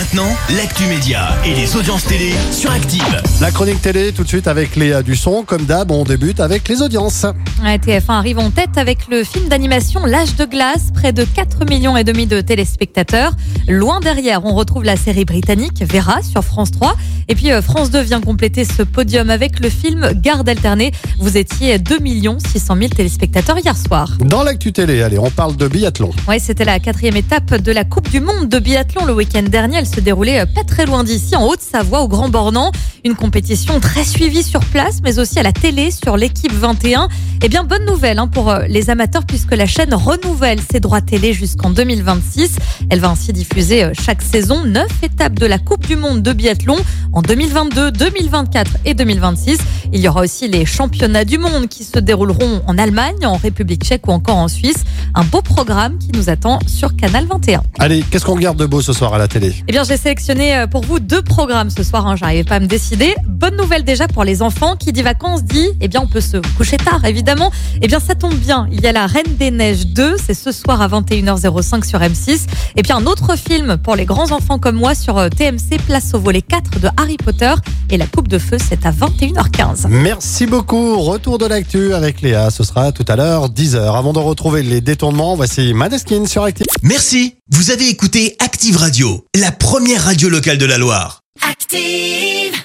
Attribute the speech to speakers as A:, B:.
A: Maintenant, l'actu média et les audiences télé sur Active.
B: La chronique télé tout de suite avec Léa Dusson. Comme d'hab, on débute avec les audiences.
C: Ouais, TF1 arrive en tête avec le film d'animation L'âge de glace, près de 4 millions et demi de téléspectateurs. Loin derrière, on retrouve la série britannique Vera sur France 3. Et puis euh, France 2 vient compléter ce podium avec le film Garde alternée. Vous étiez 2 600 000 téléspectateurs hier soir.
B: Dans l'actu télé, allez, on parle de biathlon.
C: Ouais, c'était la quatrième étape de la Coupe du Monde de biathlon le week-end dernier. Elle se déroulait euh, pas très loin d'ici, en Haute-Savoie, au Grand Bornand. Une compétition très suivie sur place, mais aussi à la télé sur l'équipe 21. Eh bien, bonne nouvelle hein, pour euh, les amateurs puisque la chaîne renouvelle ses droits télé jusqu'en 2026. Elle va ainsi diffuser euh, chaque saison neuf étapes de la Coupe du Monde de biathlon en 2022, 2024 et 2026. Il y aura aussi les championnats du monde qui se dérouleront en Allemagne, en République tchèque ou encore en Suisse. Un beau programme qui nous attend sur Canal 21.
B: Allez, qu'est-ce qu'on regarde de beau ce soir à la télé?
C: Eh bien, j'ai sélectionné euh, pour vous deux programmes ce soir. Hein, J'arrivais pas à me décider. Bonne nouvelle déjà pour les enfants. Qui dit vacances dit, eh bien, on peut se coucher tard, évidemment. Eh bien, ça tombe bien. Il y a la Reine des Neiges 2. C'est ce soir à 21h05 sur M6. Et puis un autre film pour les grands enfants comme moi sur euh, TMC, Place au volet 4 de Harry Potter. Et la Coupe de Feu, c'est à 21h15.
B: Merci beaucoup. Retour de l'actu avec Léa. Ce sera tout à l'heure, 10h. Avant de retrouver les détournements, voici Maneskin sur Active.
A: Merci, vous avez écouté Active Radio, la première radio locale de la Loire.
D: Active.